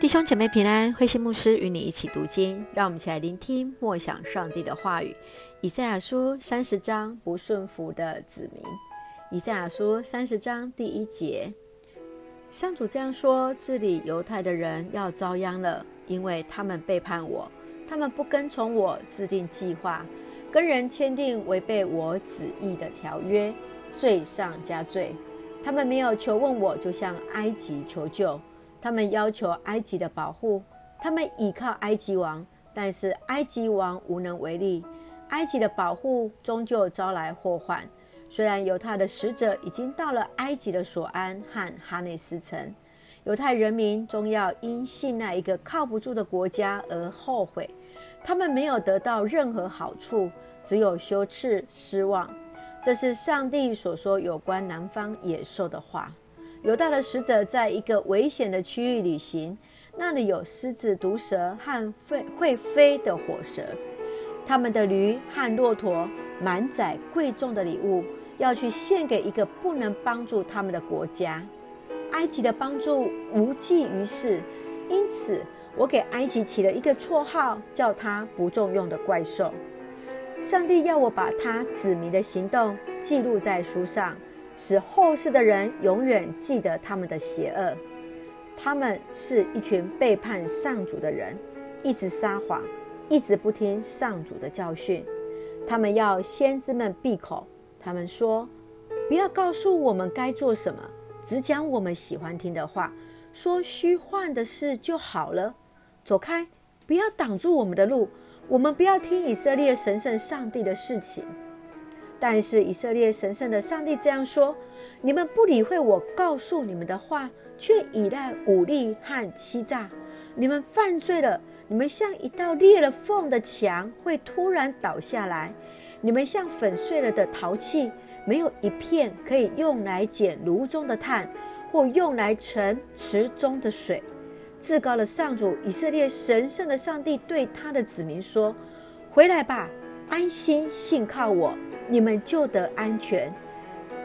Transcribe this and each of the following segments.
弟兄姐妹平安，慧馨牧师与你一起读经，让我们一起来聆听默想上帝的话语。以赛亚书三十章不顺服的子民。以赛亚书三十章第一节，上主这样说：治理犹太的人要遭殃了，因为他们背叛我，他们不跟从我制定计划，跟人签订违背我旨意的条约，罪上加罪。他们没有求问我，就向埃及求救。他们要求埃及的保护，他们倚靠埃及王，但是埃及王无能为力。埃及的保护终究招来祸患。虽然犹太的使者已经到了埃及的索安和哈内斯城，犹太人民终要因信赖一个靠不住的国家而后悔。他们没有得到任何好处，只有羞耻、失望。这是上帝所说有关南方野兽的话。犹大的使者在一个危险的区域旅行，那里有狮子、毒蛇和会会飞的火蛇。他们的驴和骆驼满载贵重的礼物，要去献给一个不能帮助他们的国家。埃及的帮助无济于事，因此我给埃及起了一个绰号，叫他不中用的怪兽。上帝要我把他子民的行动记录在书上。使后世的人永远记得他们的邪恶。他们是一群背叛上主的人，一直撒谎，一直不听上主的教训。他们要先知们闭口。他们说：“不要告诉我们该做什么，只讲我们喜欢听的话，说虚幻的事就好了。走开，不要挡住我们的路。我们不要听以色列神圣上帝的事情。”但是以色列神圣的上帝这样说：你们不理会我告诉你们的话，却倚赖武力和欺诈。你们犯罪了，你们像一道裂了缝的墙，会突然倒下来。你们像粉碎了的陶器，没有一片可以用来捡炉中的炭，或用来盛池中的水。至高的上主，以色列神圣的上帝对他的子民说：回来吧，安心信靠我。你们就得安全，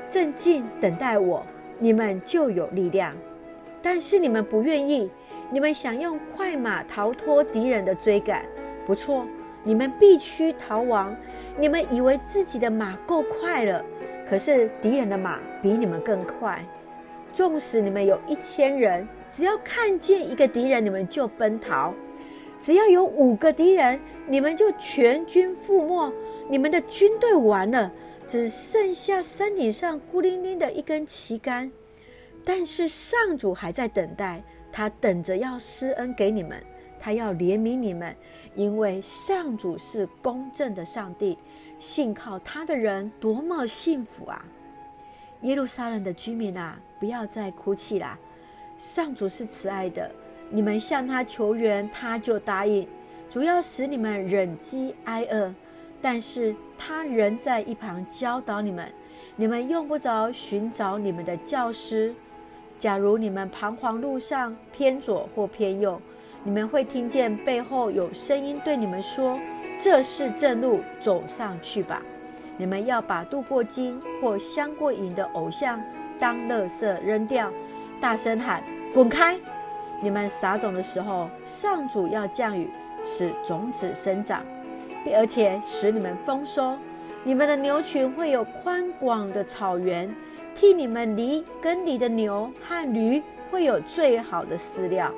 镇静等待我，你们就有力量。但是你们不愿意，你们想用快马逃脱敌人的追赶。不错，你们必须逃亡。你们以为自己的马够快了，可是敌人的马比你们更快。纵使你们有一千人，只要看见一个敌人，你们就奔逃；只要有五个敌人，你们就全军覆没。你们的军队完了，只剩下山顶上孤零零的一根旗杆。但是上主还在等待，他等着要施恩给你们，他要怜悯你们，因为上主是公正的上帝，信靠他的人多么幸福啊！耶路撒冷的居民啊，不要再哭泣啦！上主是慈爱的，你们向他求援，他就答应，主要使你们忍饥挨饿。但是他仍在一旁教导你们，你们用不着寻找你们的教师。假如你们彷徨路上偏左或偏右，你们会听见背后有声音对你们说：“这是正路，走上去吧。”你们要把镀过金或镶过银的偶像当垃圾扔掉，大声喊：“滚开！”你们撒种的时候，上主要降雨，使种子生长。并而且使你们丰收，你们的牛群会有宽广的草原，替你们犁耕犁的牛和驴会有最好的饲料。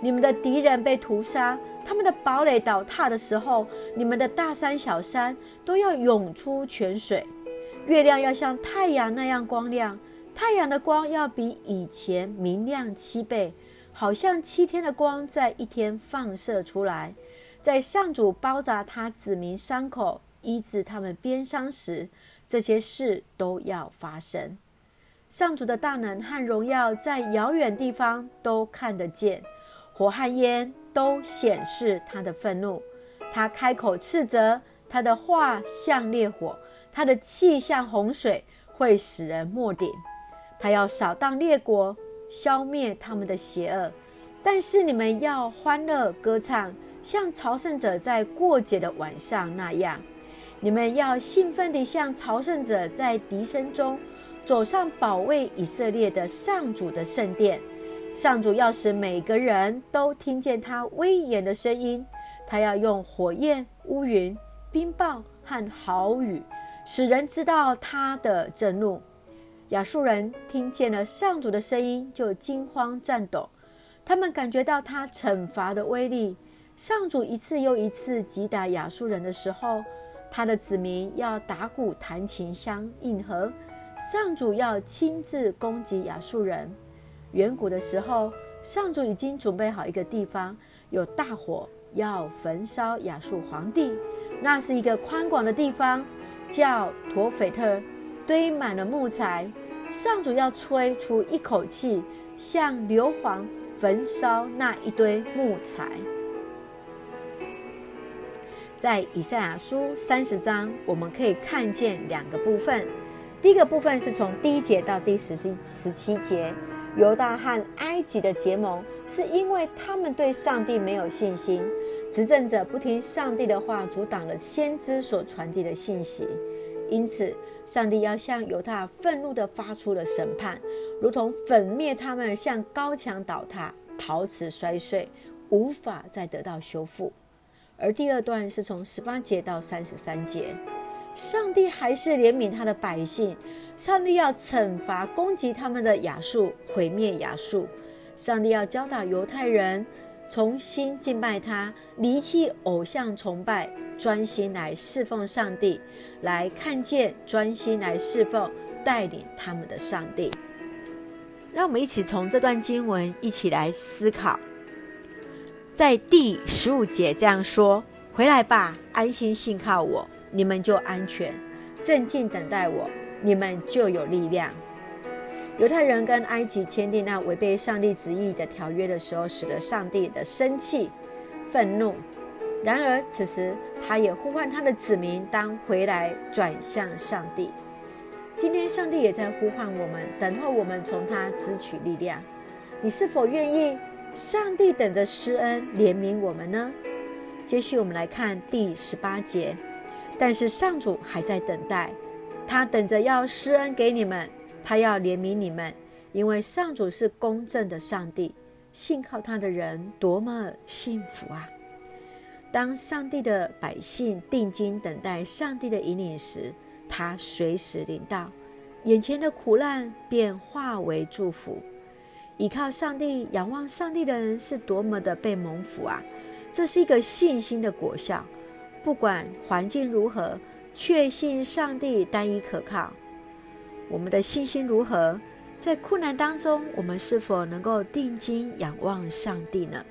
你们的敌人被屠杀，他们的堡垒倒塌的时候，你们的大山小山都要涌出泉水。月亮要像太阳那样光亮，太阳的光要比以前明亮七倍，好像七天的光在一天放射出来。在上主包扎他子民伤口、医治他们边伤时，这些事都要发生。上主的大能和荣耀在遥远地方都看得见，火和烟都显示他的愤怒。他开口斥责，他的话像烈火，他的气像洪水，会使人没顶。他要扫荡列国，消灭他们的邪恶。但是你们要欢乐歌唱。像朝圣者在过节的晚上那样，你们要兴奋地像朝圣者在笛声中走上保卫以色列的上主的圣殿。上主要使每个人都听见他威严的声音，他要用火焰、乌云、冰雹和豪雨，使人知道他的震怒。亚述人听见了上主的声音，就惊慌颤抖。他们感觉到他惩罚的威力。上主一次又一次击打亚述人的时候，他的子民要打鼓弹琴相应和。上主要亲自攻击亚述人。远古的时候，上主已经准备好一个地方，有大火要焚烧亚述皇帝。那是一个宽广的地方，叫陀斐特，堆满了木材。上主要吹出一口气，像硫磺焚烧那一堆木材。在以赛亚书三十章，我们可以看见两个部分。第一个部分是从第一节到第十七十七节。犹大和埃及的结盟，是因为他们对上帝没有信心，执政者不听上帝的话，阻挡了先知所传递的信息。因此，上帝要向犹大愤怒地发出了审判，如同粉灭他们，像高墙倒塌，陶瓷摔碎，无法再得到修复。而第二段是从十八节到三十三节。上帝还是怜悯他的百姓，上帝要惩罚攻击他们的亚述，毁灭亚述。上帝要教导犹太人重新敬拜他，离弃偶像崇拜，专心来侍奉上帝，来看见专心来侍奉带领他们的上帝。让我们一起从这段经文一起来思考，在第十五节这样说：“回来吧，安心信靠我。”你们就安全，镇静等待我，你们就有力量。犹太人跟埃及签订那违背上帝旨意的条约的时候，使得上帝的生气、愤怒。然而此时，他也呼唤他的子民当回来转向上帝。今天，上帝也在呼唤我们，等候我们从他支取力量。你是否愿意？上帝等着施恩怜悯我们呢？接续，我们来看第十八节。但是上主还在等待，他等着要施恩给你们，他要怜悯你们，因为上主是公正的上帝，信靠他的人多么幸福啊！当上帝的百姓定睛等待上帝的引领时，他随时领到，眼前的苦难便化为祝福。依靠上帝、仰望上帝的人是多么的被蒙福啊！这是一个信心的果效。不管环境如何，确信上帝单一可靠。我们的信心如何？在困难当中，我们是否能够定睛仰望上帝呢？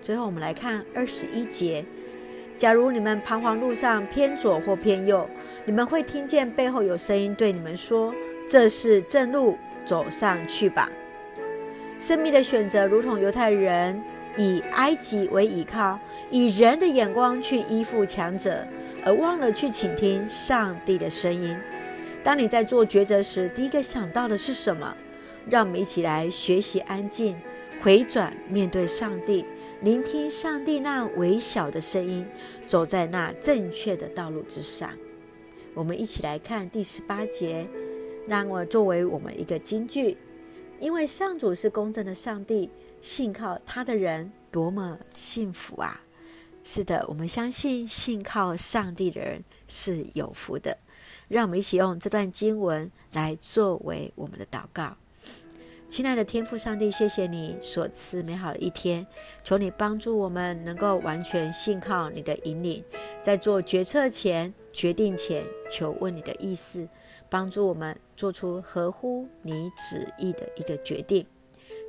最后，我们来看二十一节：假如你们彷徨路上偏左或偏右，你们会听见背后有声音对你们说：“这是正路，走上去吧。”生命的选择，如同犹太人。以埃及为依靠，以人的眼光去依附强者，而忘了去倾听上帝的声音。当你在做抉择时，第一个想到的是什么？让我们一起来学习安静，回转面对上帝，聆听上帝那微小的声音，走在那正确的道路之上。我们一起来看第十八节，让我作为我们一个金句，因为上主是公正的上帝。信靠他的人多么幸福啊！是的，我们相信信靠上帝的人是有福的。让我们一起用这段经文来作为我们的祷告。亲爱的天父上帝，谢谢你所赐美好的一天，求你帮助我们能够完全信靠你的引领，在做决策前、决定前，求问你的意思，帮助我们做出合乎你旨意的一个决定。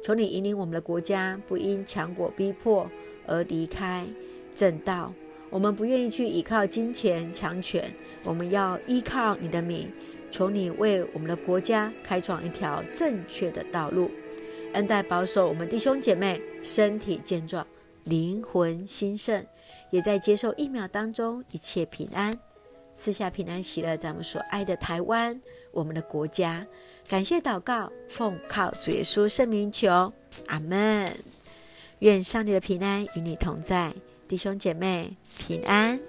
求你引领我们的国家，不因强国逼迫而离开正道。我们不愿意去依靠金钱、强权，我们要依靠你的名。求你为我们的国家开创一条正确的道路，恩待保守我们弟兄姐妹身体健壮、灵魂兴盛，也在接受疫苗当中一切平安，赐下平安喜乐，咱们所爱的台湾，我们的国家。感谢祷告，奉靠主耶稣圣名求，阿门。愿上帝的平安与你同在，弟兄姐妹平安。